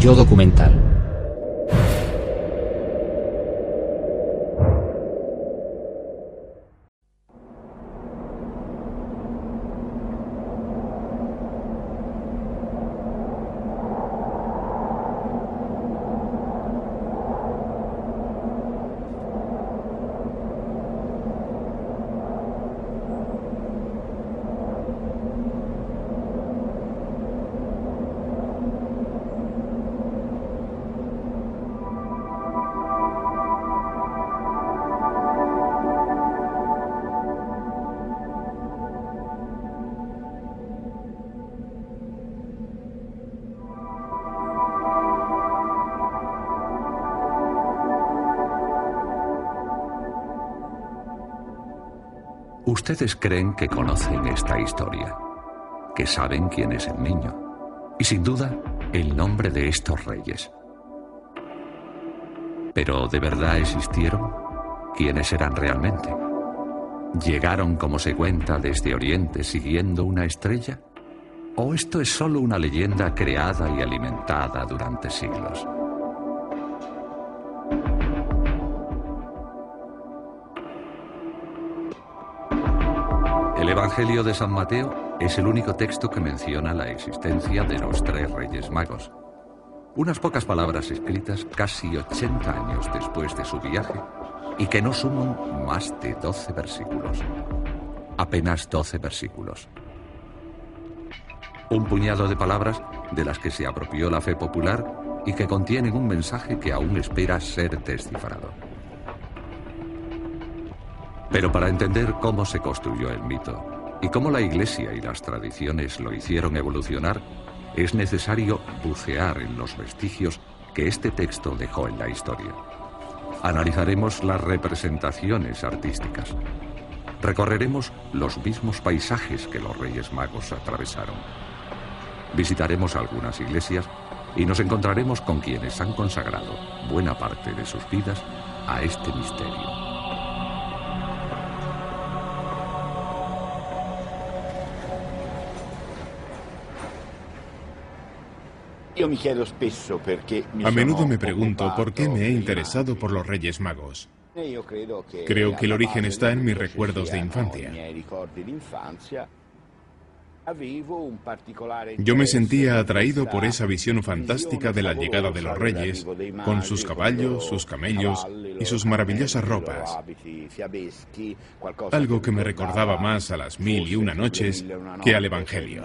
Yo documental. Ustedes creen que conocen esta historia, que saben quién es el niño y sin duda el nombre de estos reyes. Pero ¿de verdad existieron? ¿Quiénes eran realmente? ¿Llegaron como se cuenta desde Oriente siguiendo una estrella? ¿O esto es solo una leyenda creada y alimentada durante siglos? El Evangelio de San Mateo es el único texto que menciona la existencia de los tres reyes magos. Unas pocas palabras escritas casi 80 años después de su viaje y que no suman más de 12 versículos. Apenas 12 versículos. Un puñado de palabras de las que se apropió la fe popular y que contienen un mensaje que aún espera ser descifrado. Pero para entender cómo se construyó el mito y cómo la Iglesia y las tradiciones lo hicieron evolucionar, es necesario bucear en los vestigios que este texto dejó en la historia. Analizaremos las representaciones artísticas. Recorreremos los mismos paisajes que los Reyes Magos atravesaron. Visitaremos algunas iglesias y nos encontraremos con quienes han consagrado buena parte de sus vidas a este misterio. A menudo me pregunto por qué me he interesado por los Reyes Magos. Creo que el origen está en mis recuerdos de infancia. Yo me sentía atraído por esa visión fantástica de la llegada de los reyes, con sus caballos, sus camellos y sus maravillosas ropas. Algo que me recordaba más a las mil y una noches que al Evangelio.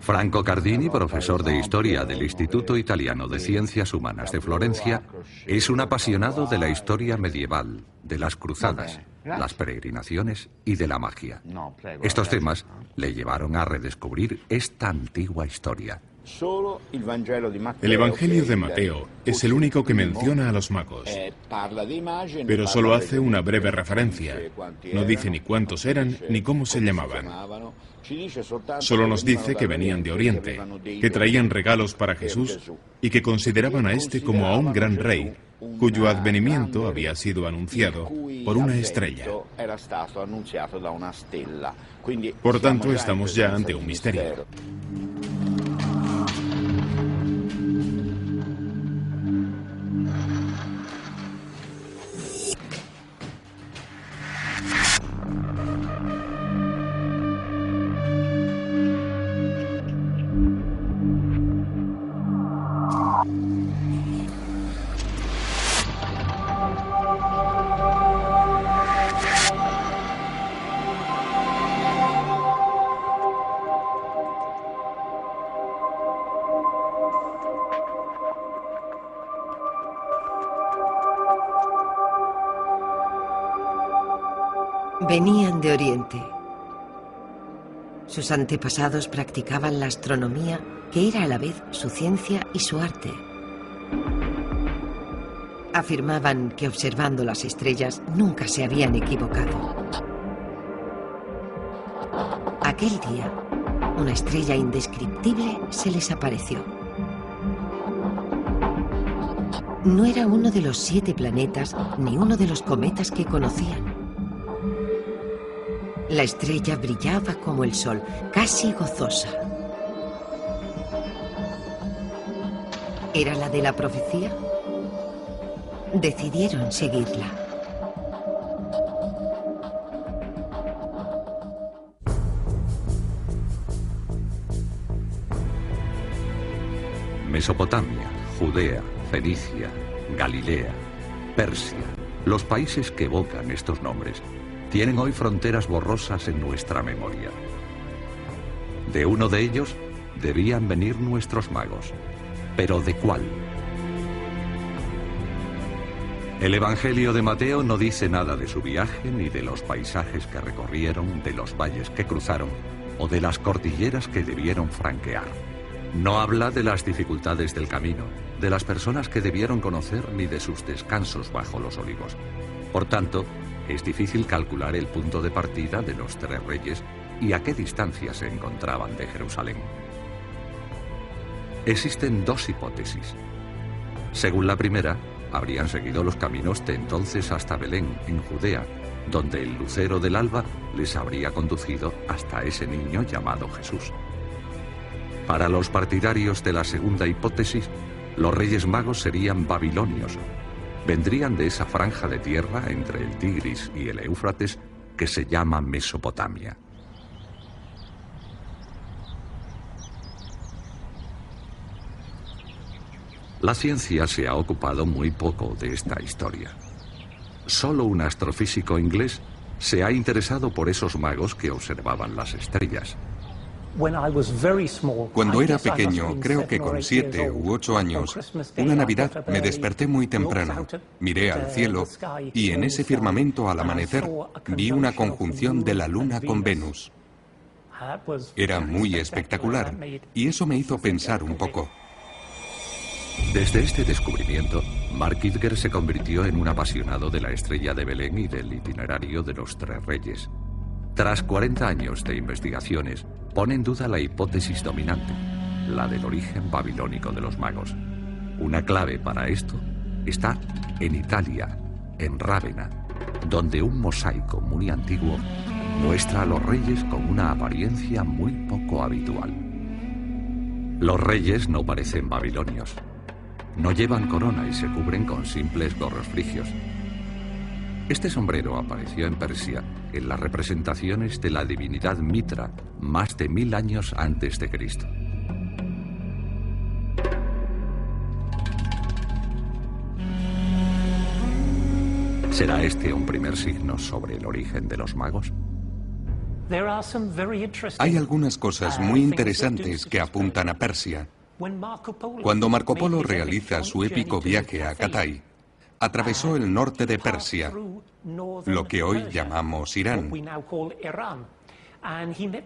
Franco Cardini, profesor de Historia del Instituto Italiano de Ciencias Humanas de Florencia, es un apasionado de la historia medieval, de las cruzadas, las peregrinaciones y de la magia. Estos temas le llevaron a redescubrir esta antigua historia. El Evangelio de Mateo es el único que menciona a los magos, pero solo hace una breve referencia. No dice ni cuántos eran ni cómo se llamaban. Solo nos dice que venían de Oriente, que traían regalos para Jesús y que consideraban a este como a un gran rey, cuyo advenimiento había sido anunciado por una estrella. Por tanto, estamos ya ante un misterio. Sus antepasados practicaban la astronomía, que era a la vez su ciencia y su arte. Afirmaban que observando las estrellas nunca se habían equivocado. Aquel día, una estrella indescriptible se les apareció. No era uno de los siete planetas ni uno de los cometas que conocían. La estrella brillaba como el sol, casi gozosa. ¿Era la de la profecía? Decidieron seguirla. Mesopotamia, Judea, Fenicia, Galilea, Persia, los países que evocan estos nombres tienen hoy fronteras borrosas en nuestra memoria. De uno de ellos debían venir nuestros magos. ¿Pero de cuál? El Evangelio de Mateo no dice nada de su viaje, ni de los paisajes que recorrieron, de los valles que cruzaron o de las cordilleras que debieron franquear. No habla de las dificultades del camino, de las personas que debieron conocer, ni de sus descansos bajo los olivos. Por tanto, es difícil calcular el punto de partida de los tres reyes y a qué distancia se encontraban de Jerusalén. Existen dos hipótesis. Según la primera, habrían seguido los caminos de entonces hasta Belén, en Judea, donde el lucero del alba les habría conducido hasta ese niño llamado Jesús. Para los partidarios de la segunda hipótesis, los reyes magos serían babilonios, vendrían de esa franja de tierra entre el Tigris y el Éufrates que se llama Mesopotamia. La ciencia se ha ocupado muy poco de esta historia. Solo un astrofísico inglés se ha interesado por esos magos que observaban las estrellas. Cuando era pequeño, creo que con siete u ocho años, una Navidad me desperté muy temprano, miré al cielo y en ese firmamento al amanecer vi una conjunción de la Luna con Venus. Era muy espectacular y eso me hizo pensar un poco. Desde este descubrimiento, Mark Idger se convirtió en un apasionado de la estrella de Belén y del itinerario de los tres reyes. Tras 40 años de investigaciones, pone en duda la hipótesis dominante, la del origen babilónico de los magos. Una clave para esto está en Italia, en Rávena, donde un mosaico muy antiguo muestra a los reyes con una apariencia muy poco habitual. Los reyes no parecen babilonios. No llevan corona y se cubren con simples gorros frigios. Este sombrero apareció en Persia en las representaciones de la divinidad Mitra más de mil años antes de Cristo. ¿Será este un primer signo sobre el origen de los magos? Hay algunas cosas muy interesantes que apuntan a Persia. Cuando Marco Polo realiza su épico viaje a Catay, atravesó el norte de Persia, lo que hoy llamamos Irán,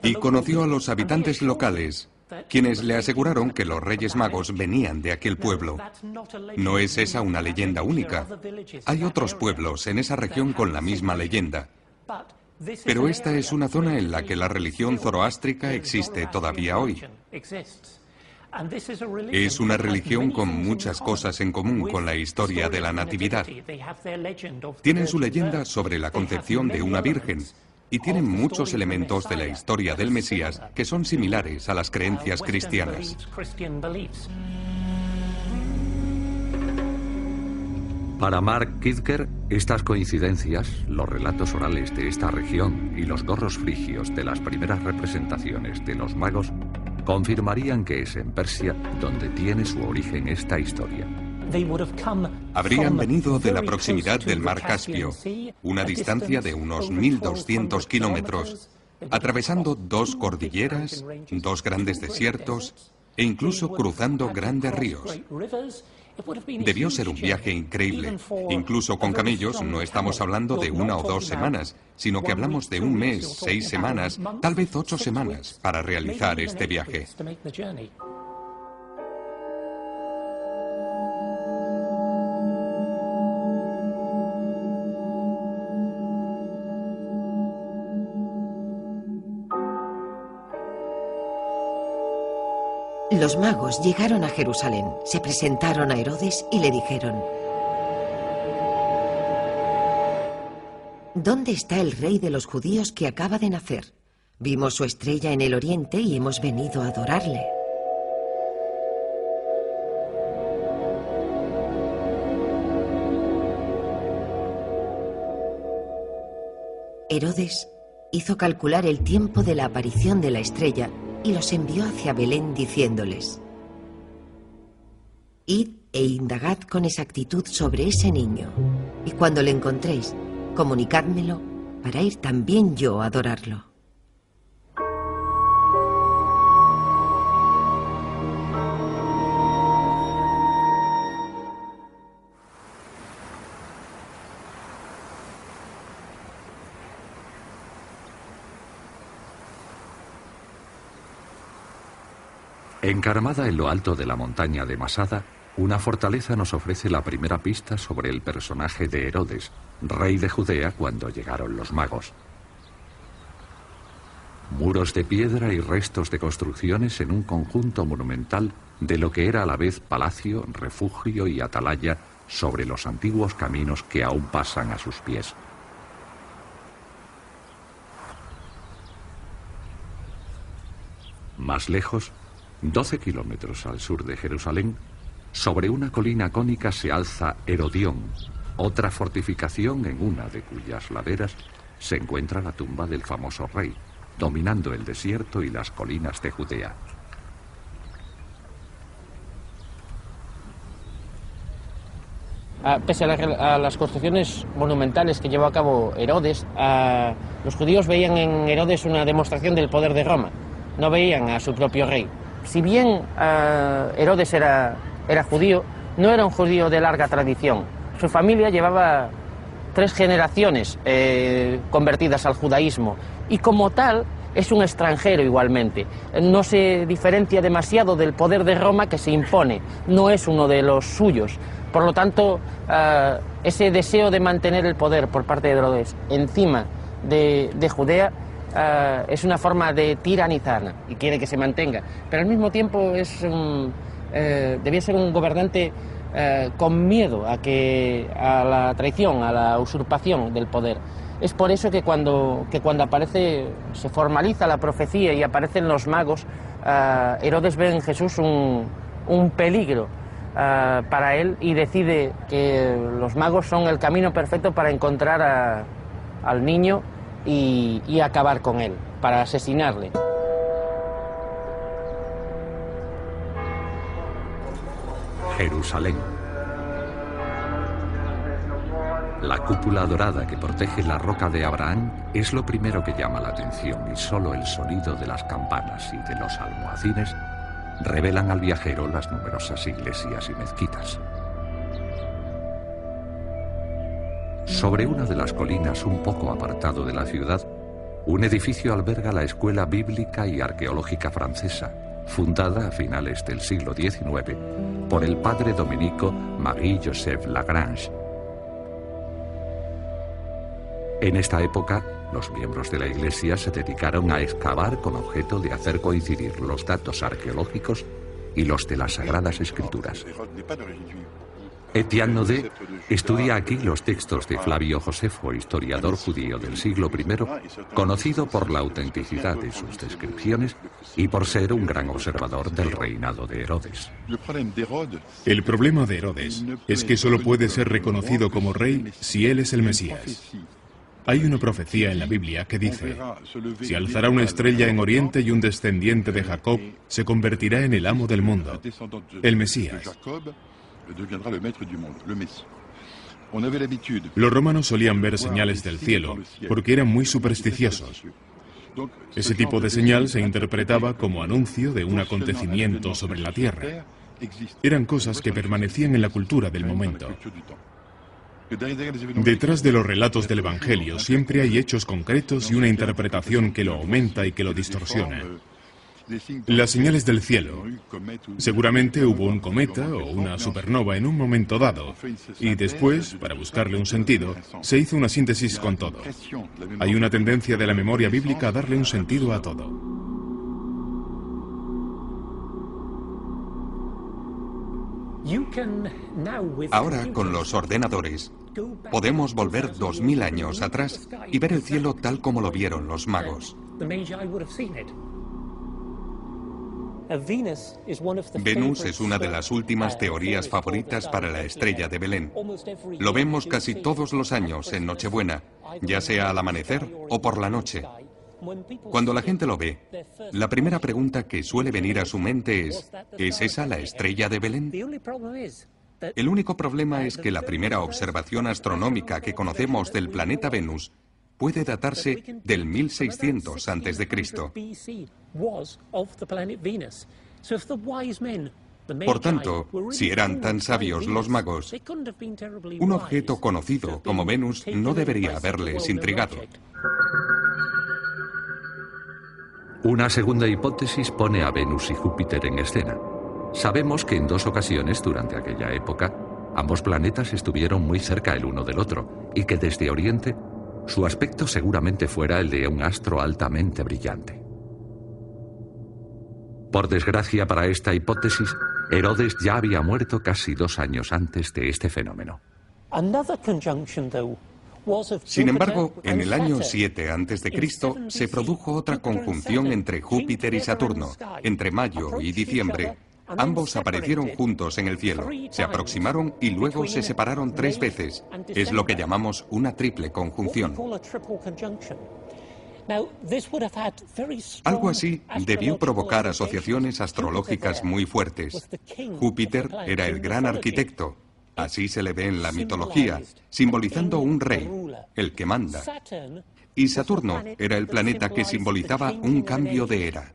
y conoció a los habitantes locales, quienes le aseguraron que los Reyes Magos venían de aquel pueblo. No es esa una leyenda única. Hay otros pueblos en esa región con la misma leyenda. Pero esta es una zona en la que la religión zoroástrica existe todavía hoy. Es una religión con muchas cosas en común con la historia de la Natividad. Tienen su leyenda sobre la concepción de una virgen y tienen muchos elementos de la historia del Mesías que son similares a las creencias cristianas. Para Mark Kidker, estas coincidencias, los relatos orales de esta región y los gorros frigios de las primeras representaciones de los magos confirmarían que es en Persia donde tiene su origen esta historia. Habrían venido de la proximidad del mar Caspio, una distancia de unos 1.200 kilómetros, atravesando dos cordilleras, dos grandes desiertos e incluso cruzando grandes ríos. Debió ser un viaje increíble. Incluso con camellos no estamos hablando de una o dos semanas, sino que hablamos de un mes, seis semanas, tal vez ocho semanas para realizar este viaje. Los magos llegaron a Jerusalén, se presentaron a Herodes y le dijeron, ¿Dónde está el rey de los judíos que acaba de nacer? Vimos su estrella en el oriente y hemos venido a adorarle. Herodes hizo calcular el tiempo de la aparición de la estrella y los envió hacia Belén diciéndoles, Id e indagad con exactitud sobre ese niño, y cuando le encontréis, comunicádmelo para ir también yo a adorarlo. Encaramada en lo alto de la montaña de Masada, una fortaleza nos ofrece la primera pista sobre el personaje de Herodes, rey de Judea cuando llegaron los magos. Muros de piedra y restos de construcciones en un conjunto monumental de lo que era a la vez palacio, refugio y atalaya sobre los antiguos caminos que aún pasan a sus pies. Más lejos, 12 kilómetros al sur de Jerusalén, sobre una colina cónica se alza Herodión, otra fortificación en una de cuyas laderas se encuentra la tumba del famoso rey, dominando el desierto y las colinas de Judea. Ah, pese a, las construcciones monumentales que llevó a cabo Herodes, ah, los judíos veían en Herodes una demostración del poder de Roma, no veían a su propio rey si bien eh, Herodes era, era judío, no era un judío de larga tradición. Su familia llevaba tres generaciones eh, convertidas al judaísmo y como tal es un extranjero igualmente. No se diferencia demasiado del poder de Roma que se impone, no es uno de los suyos. Por lo tanto, eh, ese deseo de mantener el poder por parte de Herodes encima de Judea eh, es una forma de tiranizar y quiere que se mantenga, pero al mismo tiempo es eh, debía ser un gobernante eh, con miedo a, que, a la traición, a la usurpación del poder. Es por eso que cuando, que cuando aparece, se formaliza la profecía y aparecen los magos, Herodes ve en Jesús un, un peligro para él y decide que los magos son el camino perfecto para encontrar al niño y, acabar con él, para asesinarle. Jerusalén. La cúpula dorada que protege la roca de Abraham es lo primero que llama la atención y solo el sonido de las campanas y de los almohacines revelan al viajero las numerosas iglesias y mezquitas. Sobre una de las colinas un poco apartado de la ciudad, un edificio alberga la Escuela Bíblica y Arqueológica Francesa, fundada a finales del siglo XIX por el padre dominico Marie-Joseph Lagrange. En esta época, los miembros de la Iglesia se dedicaron a excavar con objeto de hacer coincidir los datos arqueológicos y los de las Sagradas Escrituras. Etienne Naudet estudia aquí los textos de Flavio Josefo, historiador judío del siglo I, conocido por la autenticidad de sus descripciones y por ser un gran observador del reinado de Herodes. El problema de Herodes es que solo puede ser reconocido como rey si él es el Mesías. Hay una profecía en la Biblia que dice, se alzará una estrella en Oriente y un descendiente de Jacob se convertirá en el amo del mundo, el Mesías. Los romanos solían ver señales del cielo porque eran muy supersticiosos. Ese tipo de señal se interpretaba como anuncio de un acontecimiento sobre la tierra. Eran cosas que permanecían en la cultura del momento. Detrás de los relatos del Evangelio siempre hay hechos concretos y una interpretación que lo aumenta y que lo distorsiona. Las señales del cielo. Seguramente hubo un cometa o una supernova en un momento dado y después, para buscarle un sentido, se hizo una síntesis con todo. Hay una tendencia de la memoria bíblica a darle un sentido a todo. Ahora, con los ordenadores, podemos volver dos mil años atrás y ver el cielo tal como lo vieron los magos. Venus es una de las últimas teorías favoritas para la estrella de Belén. Lo vemos casi todos los años en Nochebuena, ya sea al amanecer o por la noche. Cuando la gente lo ve, la primera pregunta que suele venir a su mente es, ¿es esa la estrella de Belén? El único problema es que la primera observación astronómica que conocemos del planeta Venus puede datarse del 1600 a.C. Por tanto, si eran tan sabios los magos, un objeto conocido como Venus no debería haberles intrigado. Una segunda hipótesis pone a Venus y Júpiter en escena. Sabemos que en dos ocasiones durante aquella época, ambos planetas estuvieron muy cerca el uno del otro y que desde Oriente su aspecto seguramente fuera el de un astro altamente brillante. Por desgracia para esta hipótesis, Herodes ya había muerto casi dos años antes de este fenómeno. Sin embargo, en el año 7 a.C. se produjo otra conjunción entre Júpiter y Saturno, entre mayo y diciembre, Ambos aparecieron juntos en el cielo, se aproximaron y luego se separaron tres veces. Es lo que llamamos una triple conjunción. Algo así debió provocar asociaciones astrológicas muy fuertes. Júpiter era el gran arquitecto, así se le ve en la mitología, simbolizando un rey, el que manda. Y Saturno era el planeta que simbolizaba un cambio de era.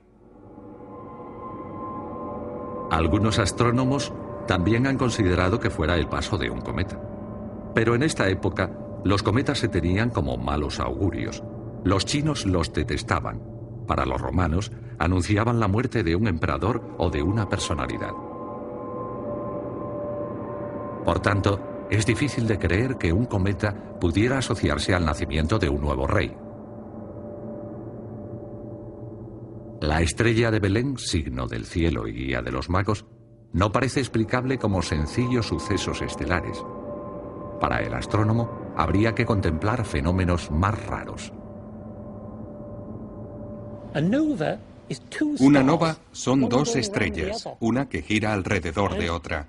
Algunos astrónomos también han considerado que fuera el paso de un cometa. Pero en esta época, los cometas se tenían como malos augurios. Los chinos los detestaban. Para los romanos, anunciaban la muerte de un emperador o de una personalidad. Por tanto, es difícil de creer que un cometa pudiera asociarse al nacimiento de un nuevo rey. La estrella de Belén, signo del cielo y guía de los magos, no parece explicable como sencillos sucesos estelares. Para el astrónomo, habría que contemplar fenómenos más raros. Una nova son dos estrellas, una que gira alrededor de otra.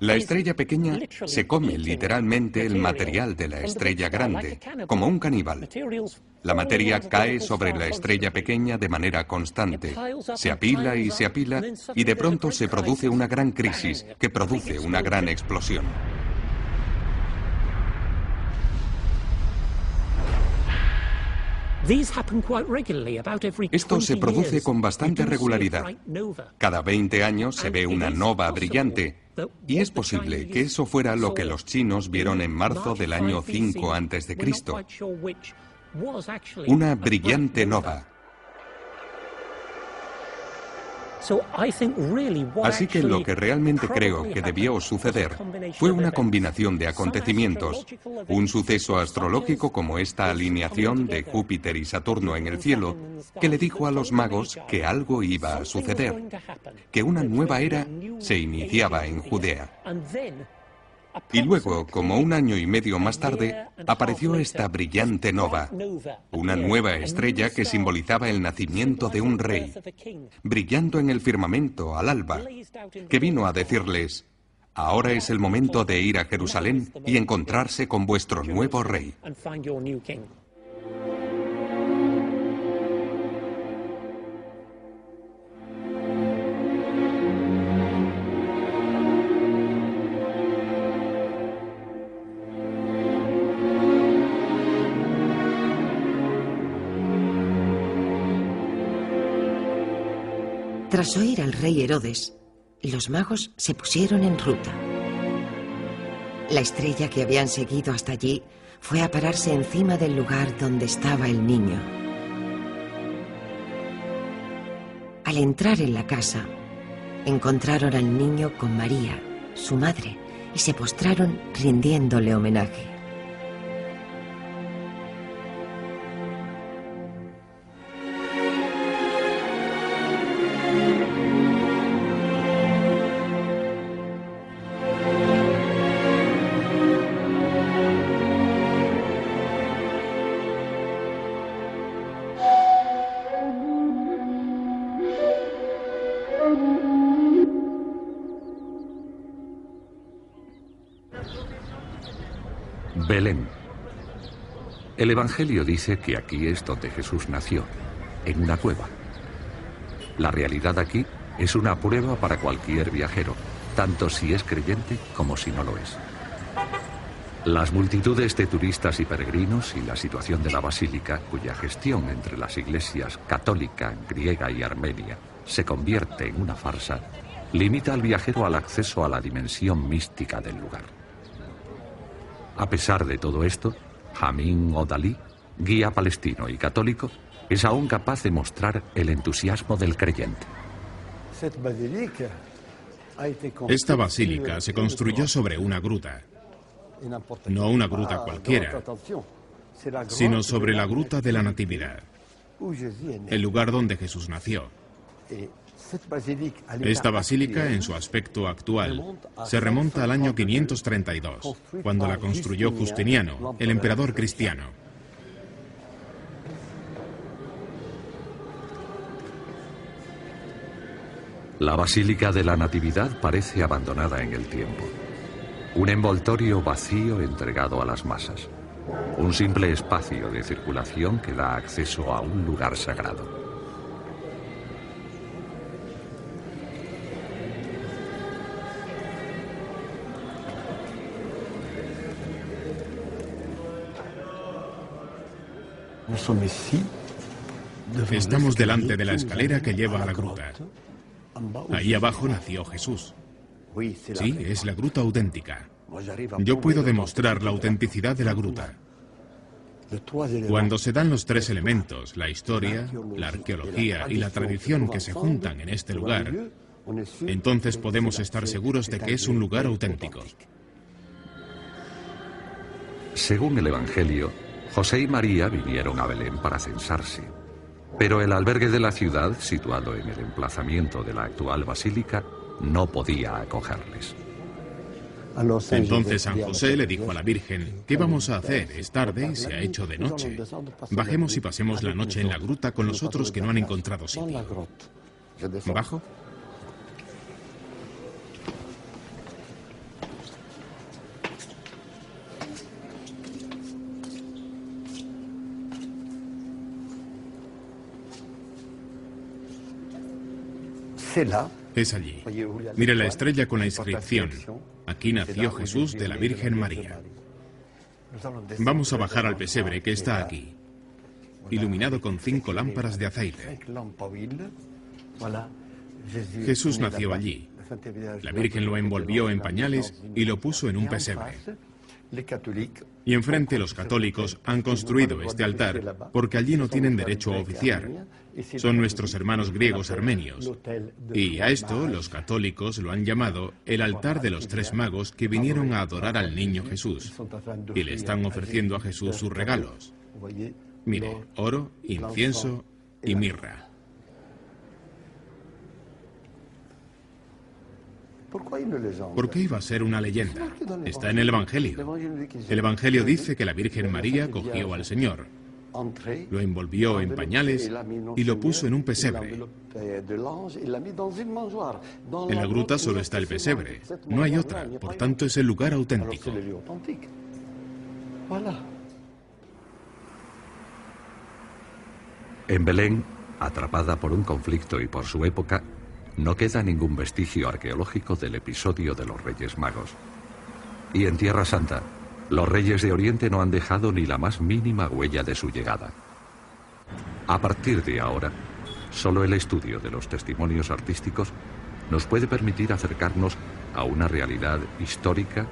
La estrella pequeña se come literalmente el material de la estrella grande, como un caníbal. La materia cae sobre la estrella pequeña de manera constante. Se apila y se apila y de pronto se produce una gran crisis que produce una gran explosión. Esto se produce con bastante regularidad. Cada 20 años se ve una nova brillante Y es posible que eso fuera lo que los chinos vieron en marzo del año 5 a.C. Una brillante nova. Así que lo que realmente creo que debió suceder fue una combinación de acontecimientos, un suceso astrológico como esta alineación de Júpiter y Saturno en el cielo, que le dijo a los magos que algo iba a suceder, que una nueva era se iniciaba en Judea. Y luego, como un año y medio más tarde, apareció esta brillante nova, una nueva estrella que simbolizaba el nacimiento de un rey, brillando en el firmamento al alba, que vino a decirles, ahora es el momento de ir a Jerusalén y encontrarse con vuestro nuevo rey. Tras oír al rey Herodes, los magos se pusieron en ruta. La estrella que habían seguido hasta allí fue a pararse encima del lugar donde estaba el niño. Al entrar en la casa, encontraron al niño con María, su madre, y se postraron rindiéndole homenaje. El Evangelio dice que aquí es donde Jesús nació, en una cueva. La realidad aquí es una prueba para cualquier viajero, tanto si es creyente como si no lo es. Las multitudes de turistas y peregrinos y la situación de la basílica, cuya gestión entre las iglesias católica, griega y armenia se convierte en una farsa, limita al viajero al acceso a la dimensión mística del lugar. A pesar de todo esto, Jamín Odalí, guía palestino y católico, es aún capaz de mostrar el entusiasmo del creyente. Esta basílica se construyó sobre una gruta, no una gruta cualquiera, sino sobre la gruta de la Natividad, el lugar donde Jesús nació. Esta basílica, en su aspecto actual, se remonta al año 532, cuando la construyó Justiniano, el emperador cristiano. La Basílica de la Natividad parece abandonada en el tiempo. Un envoltorio vacío entregado a las masas. Un simple espacio de circulación que da acceso a un lugar sagrado. Estamos delante de la escalera que lleva a la gruta. Ahí abajo nació Jesús. Sí, es la gruta auténtica. Yo puedo demostrar la autenticidad de la gruta. Cuando se dan los tres elementos, la historia, la arqueología y la tradición que se juntan en este lugar, entonces podemos estar seguros de que es un lugar auténtico. Según el Evangelio, José y María vinieron a Belén para censarse. Pero el albergue de la ciudad, situado en el emplazamiento de la actual basílica, no podía acogerles. Entonces San José le dijo a la Virgen, ¿qué vamos a hacer? Es tarde y se ha hecho de noche. Bajemos y pasemos la noche en la gruta con los otros que no han encontrado sitio. ¿Bajo? Es allí. Mire la estrella con la inscripción. Aquí nació Jesús de la Virgen María. Vamos a bajar al pesebre que está aquí, iluminado con cinco lámparas de aceite. Jesús nació allí, La Virgen lo envolvió en pañales y lo puso en un pesebre. Y enfrente los católicos han construido este altar porque allí no tienen derecho a oficiar. Son nuestros hermanos griegos armenios. Y a esto los católicos lo han llamado el altar de los tres magos que vinieron a adorar al niño Jesús. Y le están ofreciendo a Jesús sus regalos. Mire, oro, incienso y mirra. ¿Por qué iba a ser una leyenda? Está en el Evangelio. El Evangelio dice que la Virgen María cogió al Señor, lo envolvió en pañales y lo puso en un pesebre. En la gruta solo está el pesebre, no hay otra, por tanto es el lugar auténtico. En Belén, atrapada por un conflicto y por su época, no queda ningún vestigio arqueológico del episodio de los Reyes Magos. Y en Tierra Santa, los reyes de Oriente no han dejado ni la más mínima huella de su llegada. A partir de ahora, solo el estudio de los testimonios artísticos nos puede permitir acercarnos a una realidad histórica,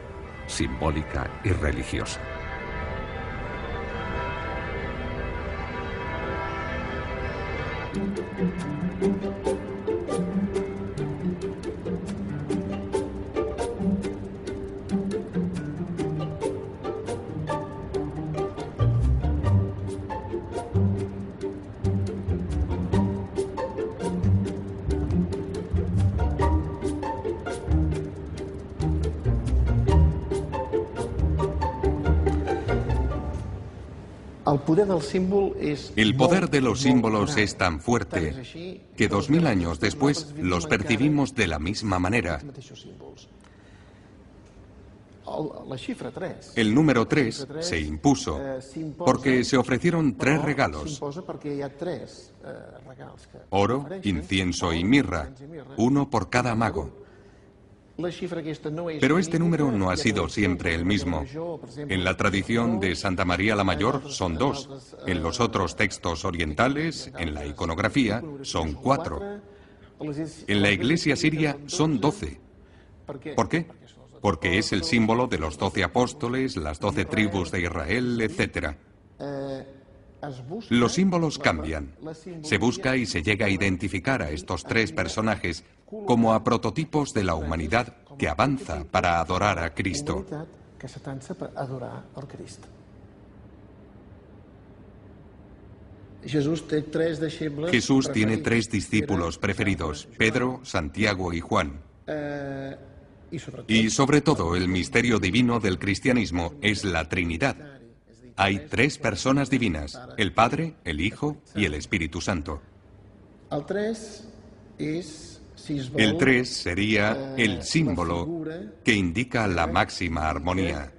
simbólica y religiosa. El poder de los símbolos es tan fuerte que dos mil años después los percibimos de la misma manera. El número 3 se impuso porque se ofrecieron tres regalos. Oro, incienso y mirra, uno por cada mago. Pero este número no ha sido siempre el mismo. En la tradición de Santa María la Mayor son dos. En los otros textos orientales, en la iconografía, son cuatro. En la iglesia siria son doce. ¿Por qué? Porque es el símbolo de los doce apóstoles, las doce tribus de Israel, etc. Los símbolos cambian. Se busca y se llega a identificar a estos tres personajes como a prototipos de la humanidad que avanza para adorar a Cristo. Jesús tiene tres discípulos preferidos, Pedro, Santiago y Juan. Y sobre todo el misterio divino del cristianismo es la Trinidad. Hay tres personas divinas, el Padre, el Hijo y el Espíritu Santo. El 3 sería el símbolo que indica la máxima armonía.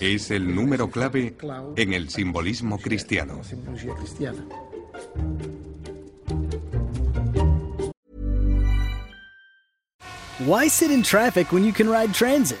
Es el número clave en el simbolismo cristiano. Why sit in traffic when you can ride transit?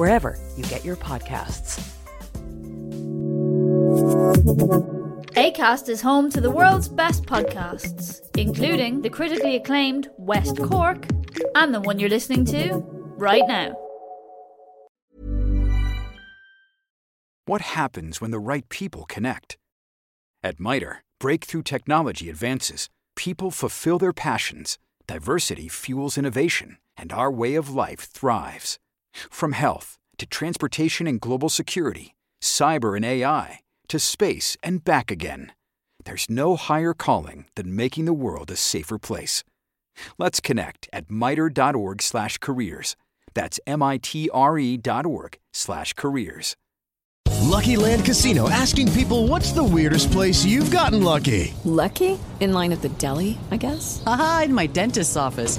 wherever you get your podcasts. ACAST is home to the world's best podcasts, including the critically acclaimed West Cork and the one you're listening to right now. What happens when the right people connect? At MITRE, breakthrough technology advances, people fulfill their passions, diversity fuels innovation, and our way of life thrives. From health to transportation and global security, cyber and AI, to space and back again. There's no higher calling than making the world a safer place. Let's connect at mitre.org/careers. That's m i t r e.org/careers. Lucky Land Casino asking people what's the weirdest place you've gotten lucky? Lucky? In line at the deli, I guess. Aha, in my dentist's office.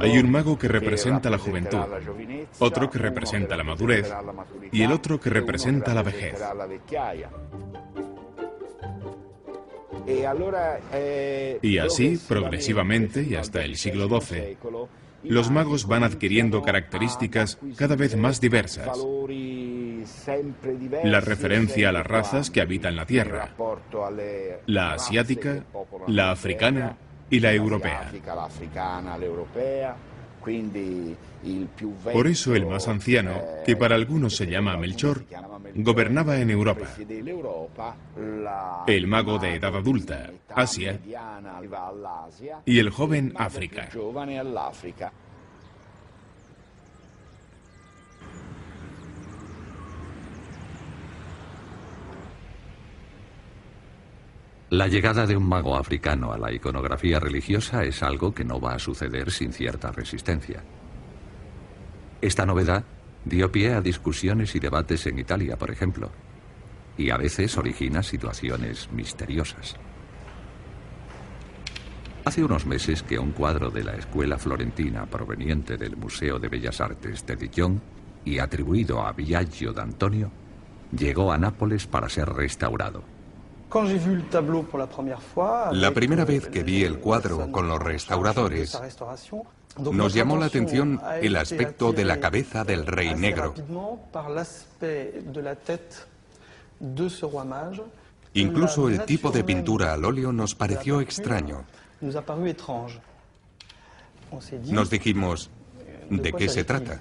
Hay un mago que representa la juventud, otro que representa la madurez y el otro que representa la vejez. Y así, progresivamente y hasta el siglo XII, los magos van adquiriendo características cada vez más diversas. La referencia a las razas que habitan la Tierra, la asiática, la africana y la europea. Por eso el más anciano, que para algunos se llama Melchor, gobernaba en Europa. El mago de edad adulta, Asia, y el joven África. La llegada de un mago africano a la iconografía religiosa es algo que no va a suceder sin cierta resistencia. Esta novedad dio pie a discusiones y debates en Italia, por ejemplo, y a veces origina situaciones misteriosas. Hace unos meses que un cuadro de la escuela florentina proveniente del Museo de Bellas Artes de Dijon y atribuido a Biagio d'Antonio llegó a Nápoles para ser restaurado. La primera vez que vi el cuadro con los restauradores, nos llamó la atención el aspecto de la cabeza del rey negro. Incluso el tipo de pintura al óleo nos pareció extraño. Nos dijimos, ¿de qué se trata?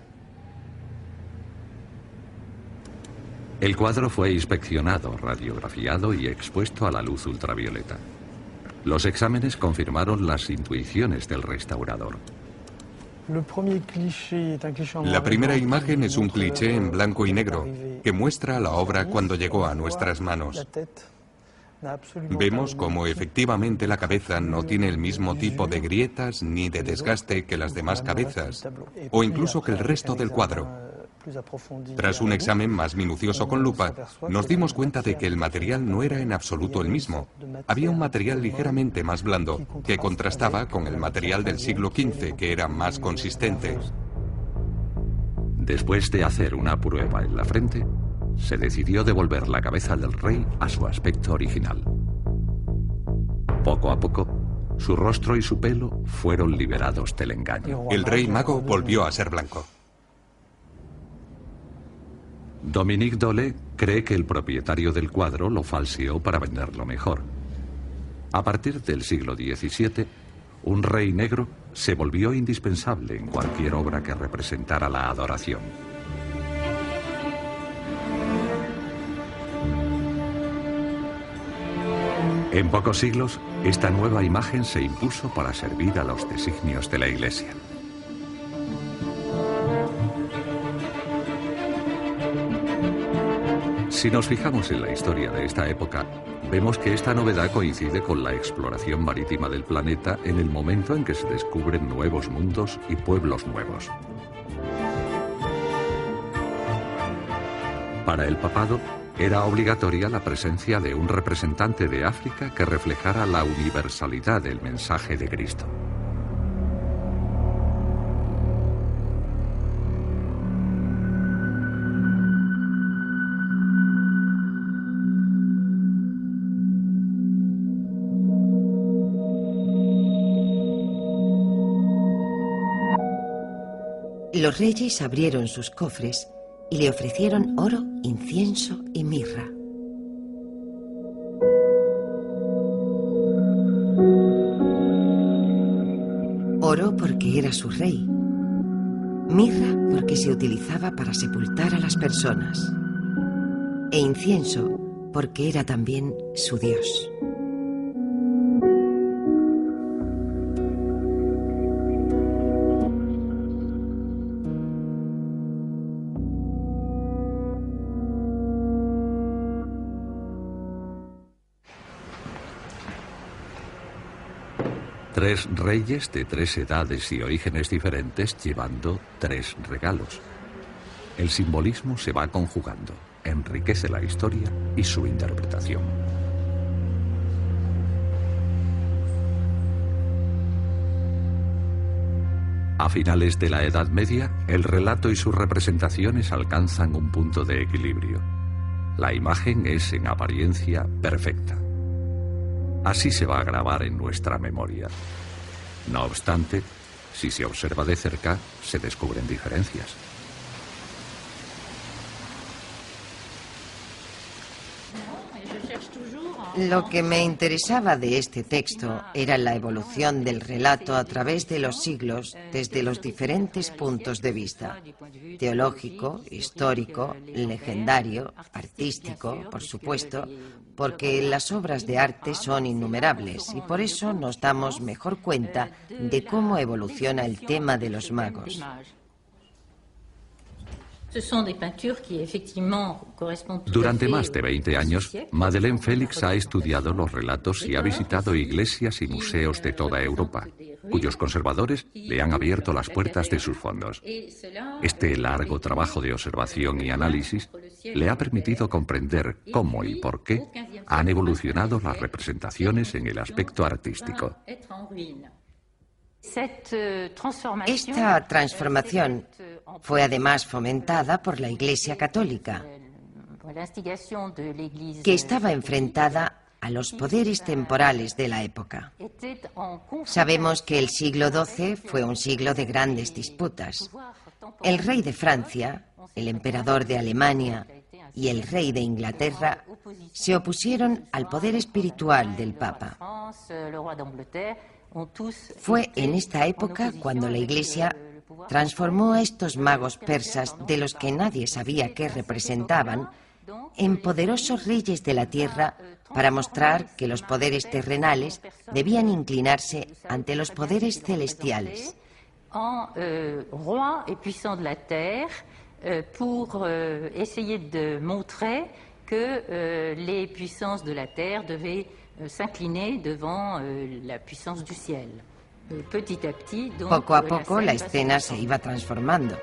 El cuadro fue inspeccionado, radiografiado y expuesto a la luz ultravioleta. Los exámenes confirmaron las intuiciones del restaurador. La primera imagen es un cliché en blanco y negro que muestra la obra cuando llegó a nuestras manos. Vemos como efectivamente la cabeza no tiene el mismo tipo de grietas ni de desgaste que las demás cabezas, o incluso que el resto del cuadro. Tras un examen más minucioso con lupa, nos dimos cuenta de que el material no era en absoluto el mismo. Había un material ligeramente más blando, que contrastaba con el material del siglo XV, que era más consistente. Después de hacer una prueba en la frente, se decidió devolver la cabeza del rey a su aspecto original. Poco a poco, su rostro y su pelo fueron liberados del engaño. El rey mago volvió a ser blanco. Dominique Dole cree que el propietario del cuadro lo falseó para venderlo mejor. A partir del siglo XVII, un rey negro se volvió indispensable en cualquier obra que representara la adoración. En pocos siglos, esta nueva imagen se impuso para servir a los designios de la Iglesia. Si nos fijamos en la historia de esta época, Vemos que esta novedad coincide con la exploración marítima del planeta en el momento en que se descubren nuevos mundos y pueblos nuevos. Para el papado, era obligatoria la presencia de un representante de África que reflejara la universalidad del mensaje de Cristo. Los reyes abrieron sus cofres y le ofrecieron oro, incienso y mirra. Oro porque era su rey. Mirra porque se utilizaba para sepultar a las personas. E incienso porque era también su dios. Tres reyes de tres edades y orígenes diferentes llevando tres regalos. El simbolismo se va conjugando, enriquece la historia y su interpretación. A finales de la Edad Media, el relato y sus representaciones alcanzan un punto de equilibrio. La imagen es en apariencia perfecta. Así se va a grabar en nuestra memoria. No obstante, si se observa de cerca, se descubren diferencias. Lo que me interesaba de este texto era la evolución del relato a través de los siglos desde los diferentes puntos de vista. Teológico, histórico, legendario, artístico, por supuesto, porque las obras de arte son innumerables y por eso nos damos mejor cuenta de cómo evoluciona el tema de los magos. Durante más de 20 años, Madeleine Félix ha estudiado los relatos y ha visitado iglesias y museos de toda Europa, cuyos conservadores le han abierto las puertas de sus fondos. Este largo trabajo de observación y análisis le ha permitido comprender cómo y por qué han evolucionado las representaciones en el aspecto artístico. Esta transformación fue además fomentada por la Iglesia Católica, que estaba enfrentada a los poderes temporales de la época. Sabemos que el siglo XII fue un siglo de grandes disputas. El rey de Francia, el emperador de Alemania y el rey de Inglaterra se opusieron al poder espiritual del Papa. Fue en esta época cuando la Iglesia transformó a estos magos persas, de los que nadie sabía qué representaban, en poderosos reyes de la tierra para mostrar que los poderes terrenales debían inclinarse ante los poderes celestiales. Euh, terre euh, pour euh, essayer de montrer que les puissances de la terre devaient Euh, s'incliner devant euh, la puissance du ciel. Euh, petit à petit, donc, poco a poco la, la escena se iba transformando.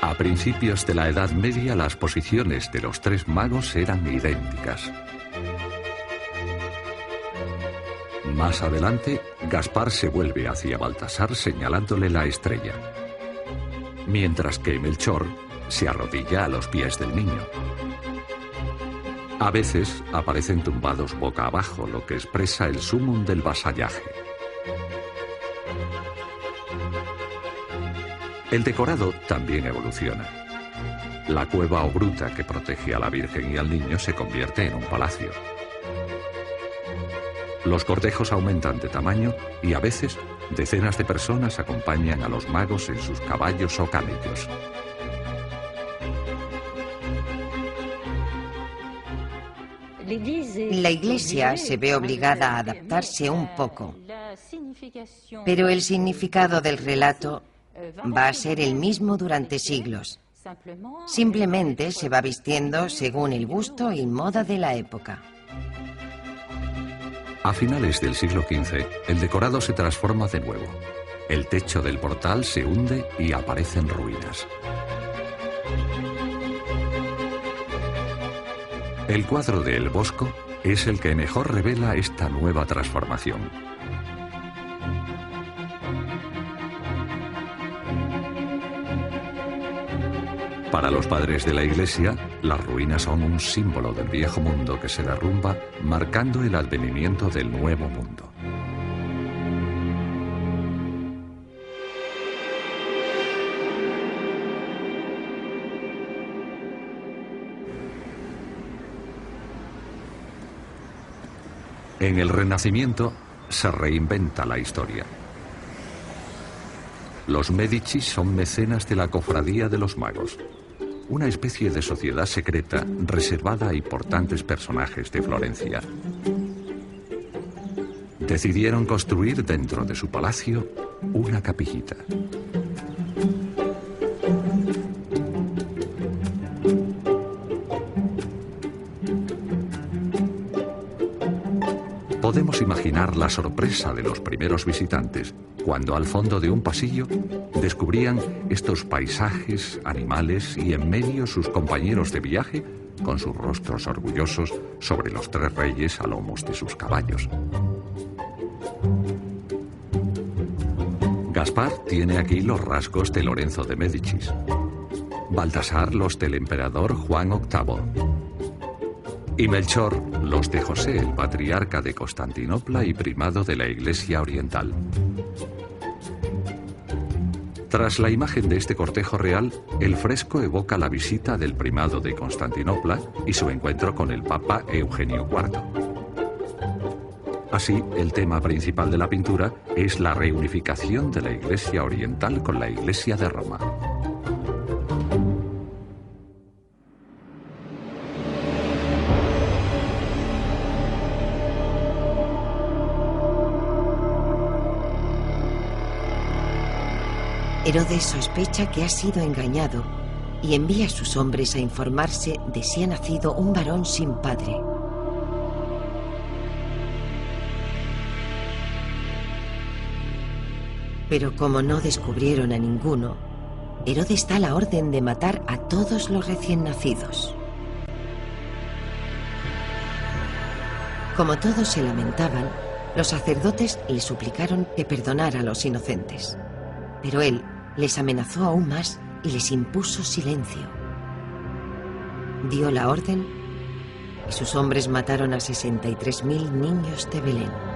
A principios de la Edad Media las posiciones de los tres magos eran idénticas. Más adelante, Gaspar se vuelve hacia Baltasar señalándole la estrella, mientras que Melchor se arrodilla a los pies del niño. A veces aparecen tumbados boca abajo, lo que expresa el sumum del vasallaje. El decorado también evoluciona. La cueva o gruta que protege a la Virgen y al niño se convierte en un palacio. Los cortejos aumentan de tamaño y a veces decenas de personas acompañan a los magos en sus caballos o camellos. La Iglesia se ve obligada a adaptarse un poco, pero el significado del relato va a ser el mismo durante siglos. Simplemente se va vistiendo según el gusto y moda de la época. A finales del siglo XV, el decorado se transforma de nuevo. El techo del portal se hunde y aparecen ruinas. El cuadro de El Bosco es el que mejor revela esta nueva transformación. Para los padres de la Iglesia, las ruinas son un símbolo del viejo mundo que se derrumba, marcando el advenimiento del nuevo mundo. En el Renacimiento se reinventa la historia. Los Medici son mecenas de la Cofradía de los Magos, una especie de sociedad secreta reservada a importantes personajes de Florencia. Decidieron construir dentro de su palacio una capillita. Imaginar la sorpresa de los primeros visitantes cuando al fondo de un pasillo descubrían estos paisajes, animales y en medio sus compañeros de viaje con sus rostros orgullosos sobre los tres reyes a lomos de sus caballos. Gaspar tiene aquí los rasgos de Lorenzo de Médicis, Baltasar los del emperador Juan VIII y Melchor los de José, el patriarca de Constantinopla y primado de la Iglesia Oriental. Tras la imagen de este cortejo real, el fresco evoca la visita del primado de Constantinopla y su encuentro con el Papa Eugenio IV. Así, el tema principal de la pintura es la reunificación de la Iglesia Oriental con la Iglesia de Roma. Herodes sospecha que ha sido engañado y envía a sus hombres a informarse de si ha nacido un varón sin padre. Pero como no descubrieron a ninguno, Herodes da la orden de matar a todos los recién nacidos. Como todos se lamentaban, los sacerdotes le suplicaron que perdonara a los inocentes. Pero él les amenazó aún más y les impuso silencio. Dio la orden y sus hombres mataron a 63.000 niños de Belén.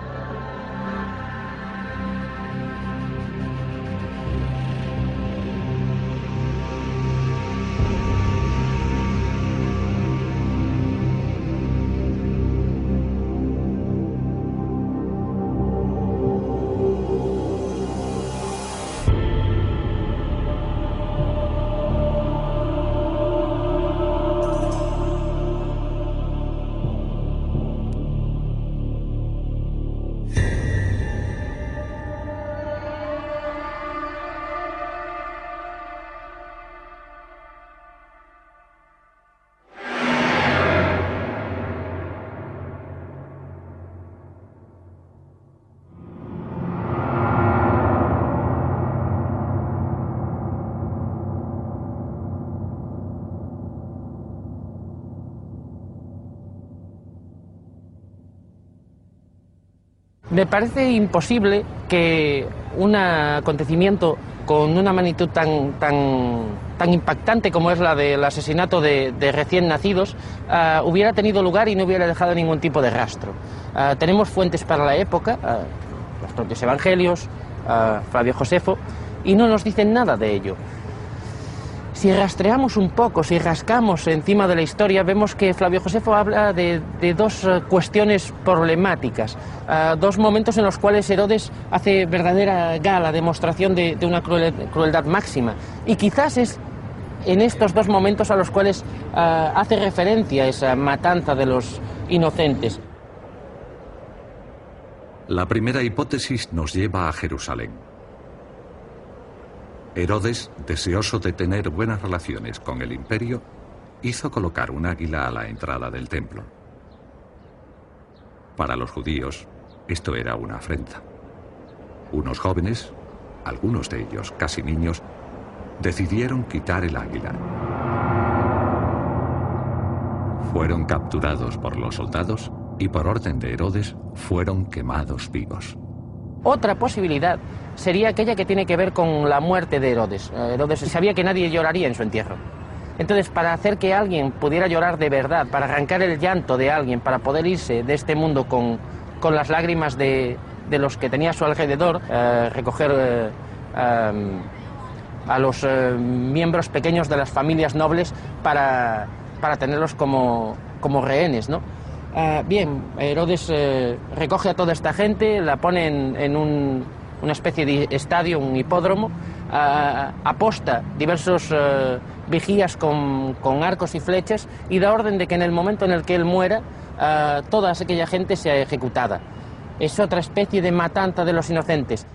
Me parece imposible que un acontecimiento con una magnitud tan, tan, tan impactante como es la del asesinato de, recién nacidos ah, hubiera tenido lugar y no hubiera dejado ningún tipo de rastro. Ah, tenemos fuentes para la época, ah, los propios evangelios, Flavio Josefo, y no nos dicen nada de ello. Si rastreamos un poco, si rascamos encima de la historia, vemos que Flavio Josefo habla de, dos eh, cuestiones problemáticas, eh, dos momentos en los cuales Herodes hace verdadera gala, demostración de, una crueldad máxima. Y quizás es en estos dos momentos a los cuales eh, hace referencia esa matanza de los inocentes. La primera hipótesis nos lleva a Jerusalén. Herodes, deseoso de tener buenas relaciones con el imperio, hizo colocar un águila a la entrada del templo. Para los judíos, esto era una afrenta. Unos jóvenes, algunos de ellos casi niños, decidieron quitar el águila. Fueron capturados por los soldados y por orden de Herodes fueron quemados vivos. Otra posibilidad sería aquella que tiene que ver con la muerte de Herodes. Eh, Herodes sabía que nadie lloraría en su entierro. Entonces, para hacer que alguien pudiera llorar de verdad, para arrancar el llanto de alguien, para poder irse de este mundo con, con las lágrimas de, de, los que tenía a su alrededor, eh, recoger eh, a los miembros pequeños de las familias nobles para, para tenerlos como, como rehenes, ¿no? Ah, bien, Herodes eh, recoge a toda esta gente, la pone en, una especie de estadio, un hipódromo, ah, aposta diversos eh, vigías con, arcos y flechas y da orden de que en el momento en el que él muera, ah, toda aquella gente sea ejecutada. Es otra especie de matanza de los inocentes.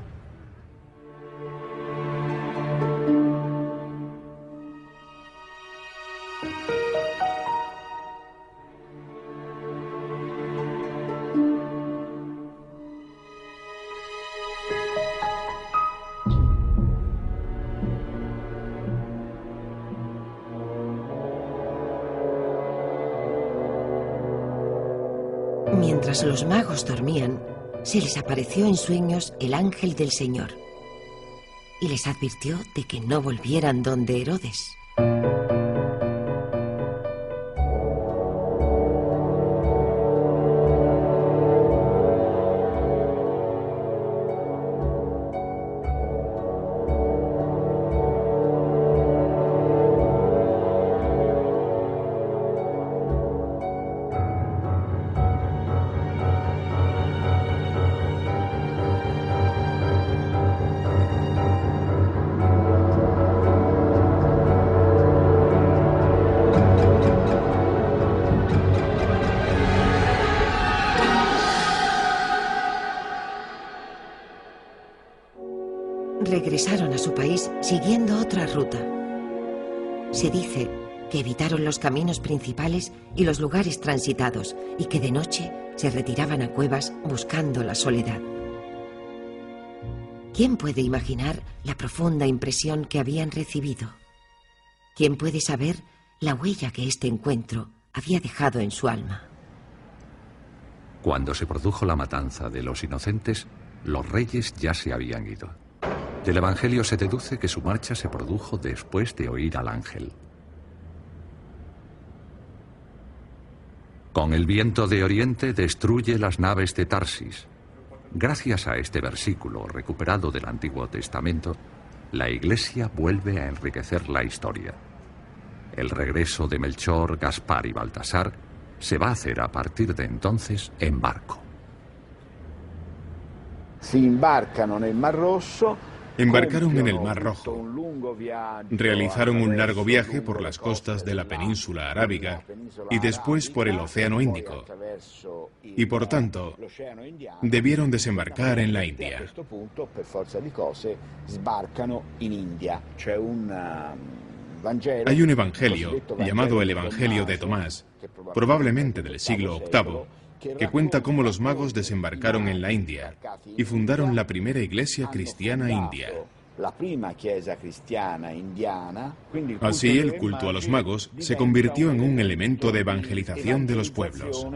Mientras los magos dormían, se les apareció en sueños el ángel del Señor y les advirtió de que no volvieran donde Herodes. Los caminos principales y los lugares transitados y que de noche se retiraban a cuevas buscando la soledad. ¿Quién puede imaginar la profunda impresión que habían recibido? ¿Quién puede saber la huella que este encuentro había dejado en su alma? Cuando se produjo la matanza de los inocentes, los reyes ya se habían ido. Del Evangelio se deduce que su marcha se produjo después de oír al ángel. Con el viento de oriente destruye las naves de Tarsis. Gracias a este versículo recuperado del Antiguo Testamento, la Iglesia vuelve a enriquecer la historia. El regreso de Melchor, Gaspar y Baltasar se va a hacer a partir de entonces en barco. Embarcan en el Mar Rosso Embarcaron en el Mar Rojo. Realizaron un largo viaje por las costas de la península arábiga y después por el Océano Índico. Y por tanto, debieron desembarcar en la India. Hay un evangelio llamado el Evangelio de Tomás, probablemente del siglo VIII, que cuenta cómo los magos desembarcaron en la India y fundaron la primera iglesia cristiana india. Así el culto a los magos se convirtió en un elemento de evangelización de los pueblos.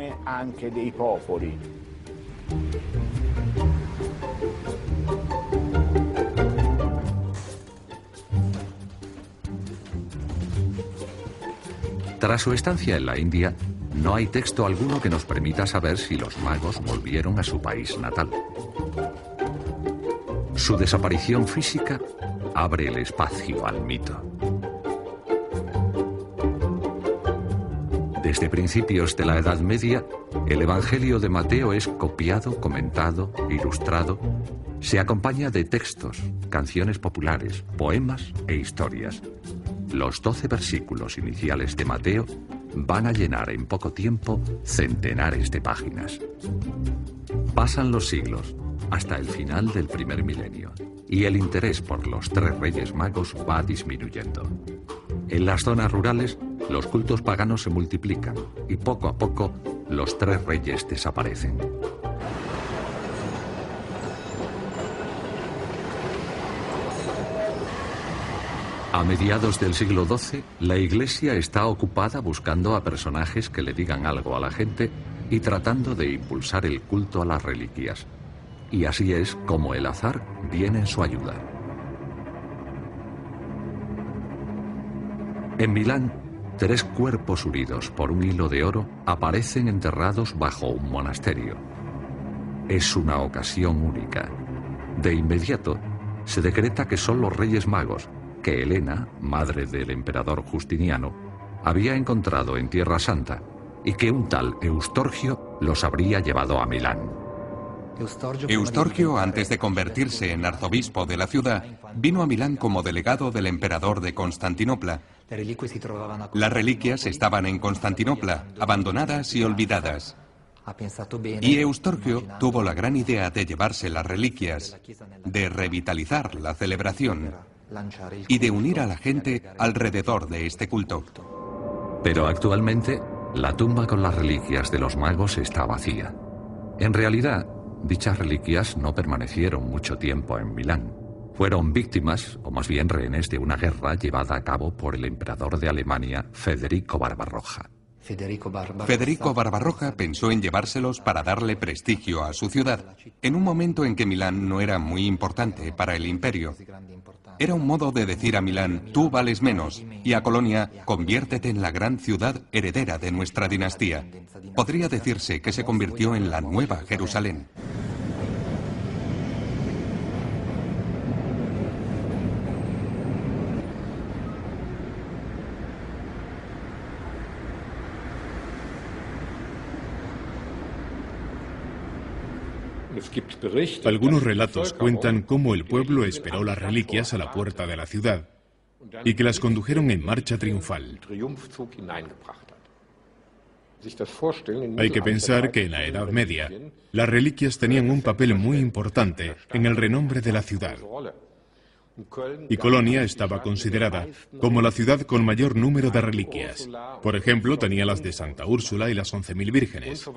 Tras su estancia en la India, no hay texto alguno que nos permita saber si los magos volvieron a su país natal. Su desaparición física abre el espacio al mito. Desde principios de la Edad Media, el Evangelio de Mateo es copiado, comentado, ilustrado. Se acompaña de textos, canciones populares, poemas e historias. Los doce versículos iniciales de Mateo van a llenar en poco tiempo centenares de páginas. Pasan los siglos hasta el final del primer milenio y el interés por los tres reyes magos va disminuyendo. En las zonas rurales, los cultos paganos se multiplican y poco a poco los tres reyes desaparecen. A mediados del siglo XII, la Iglesia está ocupada buscando a personajes que le digan algo a la gente y tratando de impulsar el culto a las reliquias. Y así es como el azar viene en su ayuda. En Milán, tres cuerpos unidos por un hilo de oro aparecen enterrados bajo un monasterio. Es una ocasión única. De inmediato, se decreta que son los Reyes Magos, que Helena, madre del emperador Justiniano, había encontrado en Tierra Santa y que un tal Eustorgio los habría llevado a Milán. Eustorgio, antes de convertirse en arzobispo de la ciudad, vino a Milán como delegado del emperador de Constantinopla. Las reliquias estaban en Constantinopla, abandonadas y olvidadas. Y Eustorgio tuvo la gran idea de llevarse las reliquias, de revitalizar la celebración y de unir a la gente alrededor de este culto. Pero actualmente, la tumba con las reliquias de los magos está vacía. En realidad, dichas reliquias no permanecieron mucho tiempo en Milán. Fueron víctimas, o más bien rehenes, de una guerra llevada a cabo por el emperador de Alemania, Federico Barbarroja. Federico Barbarroja pensó en llevárselos para darle prestigio a su ciudad, en un momento en que Milán no era muy importante para el imperio. Era un modo de decir a Milán, tú vales menos, y a Colonia, conviértete en la gran ciudad heredera de nuestra dinastía. Podría decirse que se convirtió en la nueva Jerusalén. Algunos relatos cuentan cómo el pueblo esperó las reliquias a la puerta de la ciudad y que las condujeron en marcha triunfal. Hay que pensar que en la Edad Media las reliquias tenían un papel muy importante en el renombre de la ciudad y Colonia estaba considerada como la ciudad con mayor número de reliquias. Por ejemplo, tenía las de Santa Úrsula y las 11.000 vírgenes.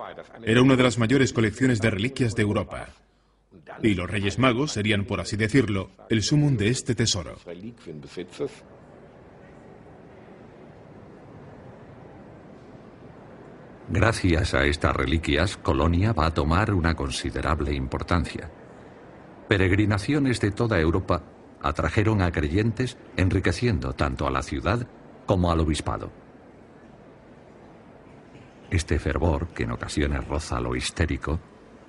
Era una de las mayores colecciones de reliquias de Europa. Y los Reyes Magos serían, por así decirlo, el sumum de este tesoro. Gracias a estas reliquias, Colonia va a tomar una considerable importancia. Peregrinaciones de toda Europa atrajeron a creyentes enriqueciendo tanto a la ciudad como al obispado. Este fervor, que en ocasiones roza lo histérico,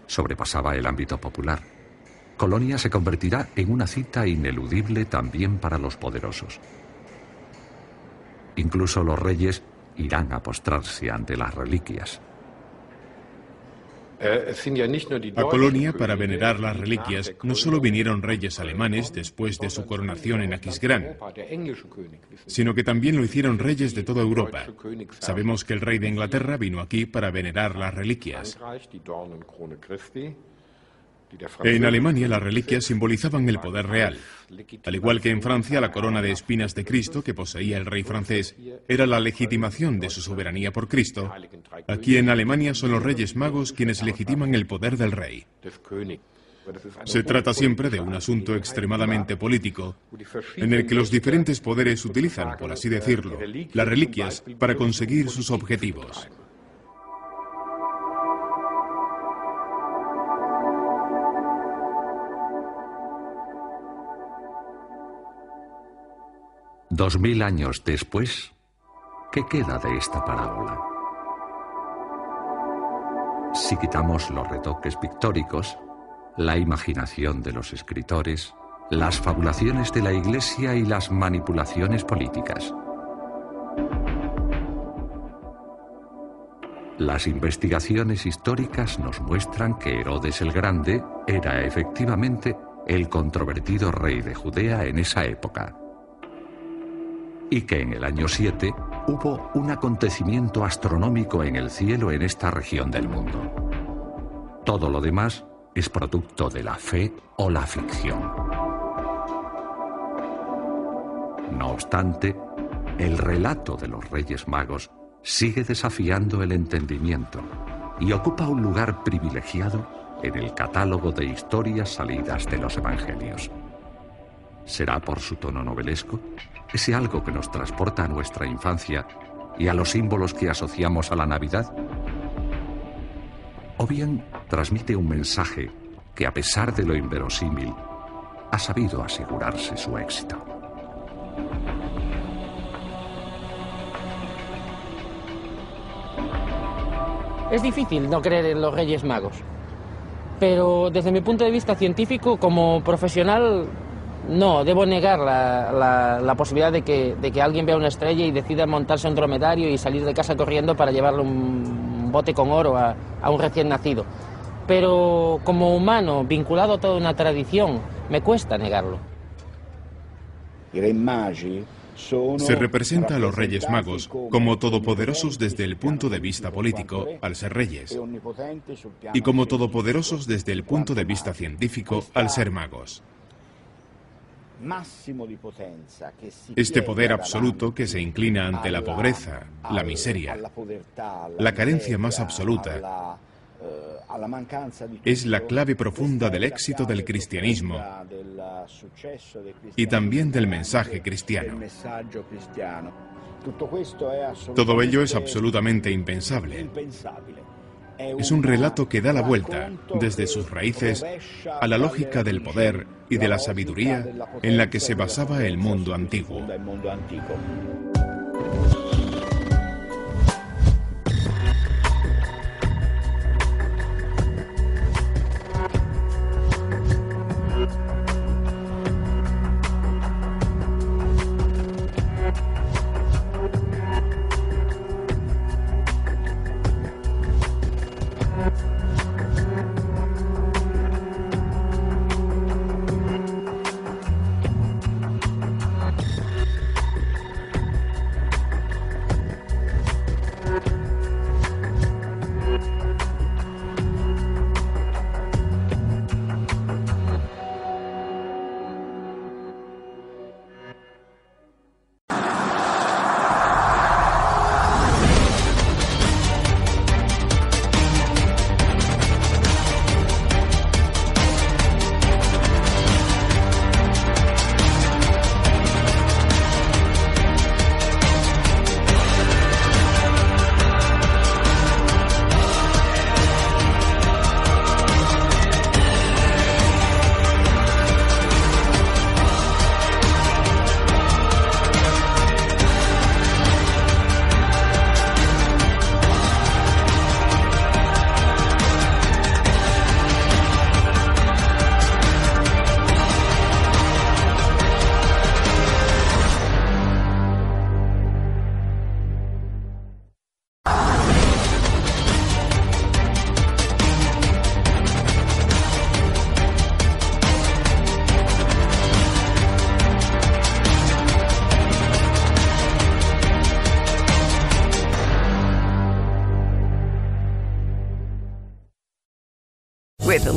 sobrepasaba el ámbito popular. Colonia se convertirá en una cita ineludible también para los poderosos. Incluso los reyes irán a postrarse ante las reliquias. A Colonia, para venerar las reliquias, no solo vinieron reyes alemanes después de su coronación en Aquisgrán, sino que también lo hicieron reyes de toda Europa. Sabemos que el rey de Inglaterra vino aquí para venerar las reliquias. En Alemania las reliquias simbolizaban el poder real. Al igual que en Francia, la corona de espinas de Cristo que poseía el rey francés era la legitimación de su soberanía por Cristo. Aquí en Alemania son los reyes magos quienes legitiman el poder del rey. Se trata siempre de un asunto extremadamente político, en el que los diferentes poderes utilizan, por así decirlo, las reliquias para conseguir sus objetivos. Dos mil años después, ¿qué queda de esta parábola? Si quitamos los retoques pictóricos, la imaginación de los escritores, las fabulaciones de la Iglesia y las manipulaciones políticas. Las investigaciones históricas nos muestran que Herodes el Grande era efectivamente el controvertido rey de Judea en esa época y que en el año 7 hubo un acontecimiento astronómico en el cielo en esta región del mundo. Todo lo demás es producto de la fe o la ficción. No obstante, el relato de los Reyes Magos sigue desafiando el entendimiento y ocupa un lugar privilegiado en el catálogo de historias salidas de los Evangelios. ¿Será por su tono novelesco? ¿Ese algo que nos transporta a nuestra infancia y a los símbolos que asociamos a la Navidad? ¿O bien transmite un mensaje que a pesar de lo inverosímil, ha sabido asegurarse su éxito? Es difícil no creer en los Reyes Magos, pero desde mi punto de vista científico, como profesional, no, debo negar la, posibilidad de que, de que, alguien vea una estrella y decida montarse un dromedario y salir de casa corriendo para llevarle un bote con oro a, a un recién nacido. Pero como humano, vinculado a toda una tradición, me cuesta negarlo. Se representa a los Reyes Magos como todopoderosos desde el punto de vista político, al ser reyes, y como todopoderosos desde el punto de vista científico, al ser magos. Este poder absoluto que se inclina ante la pobreza, la miseria, la carencia más absoluta, eh, es la clave profunda del éxito del cristianismo y también del mensaje cristiano. Todo ello es absolutamente impensable. Es un relato que da la vuelta, desde sus raíces, a la lógica del poder y de la sabiduría en la que se basaba el mundo antiguo.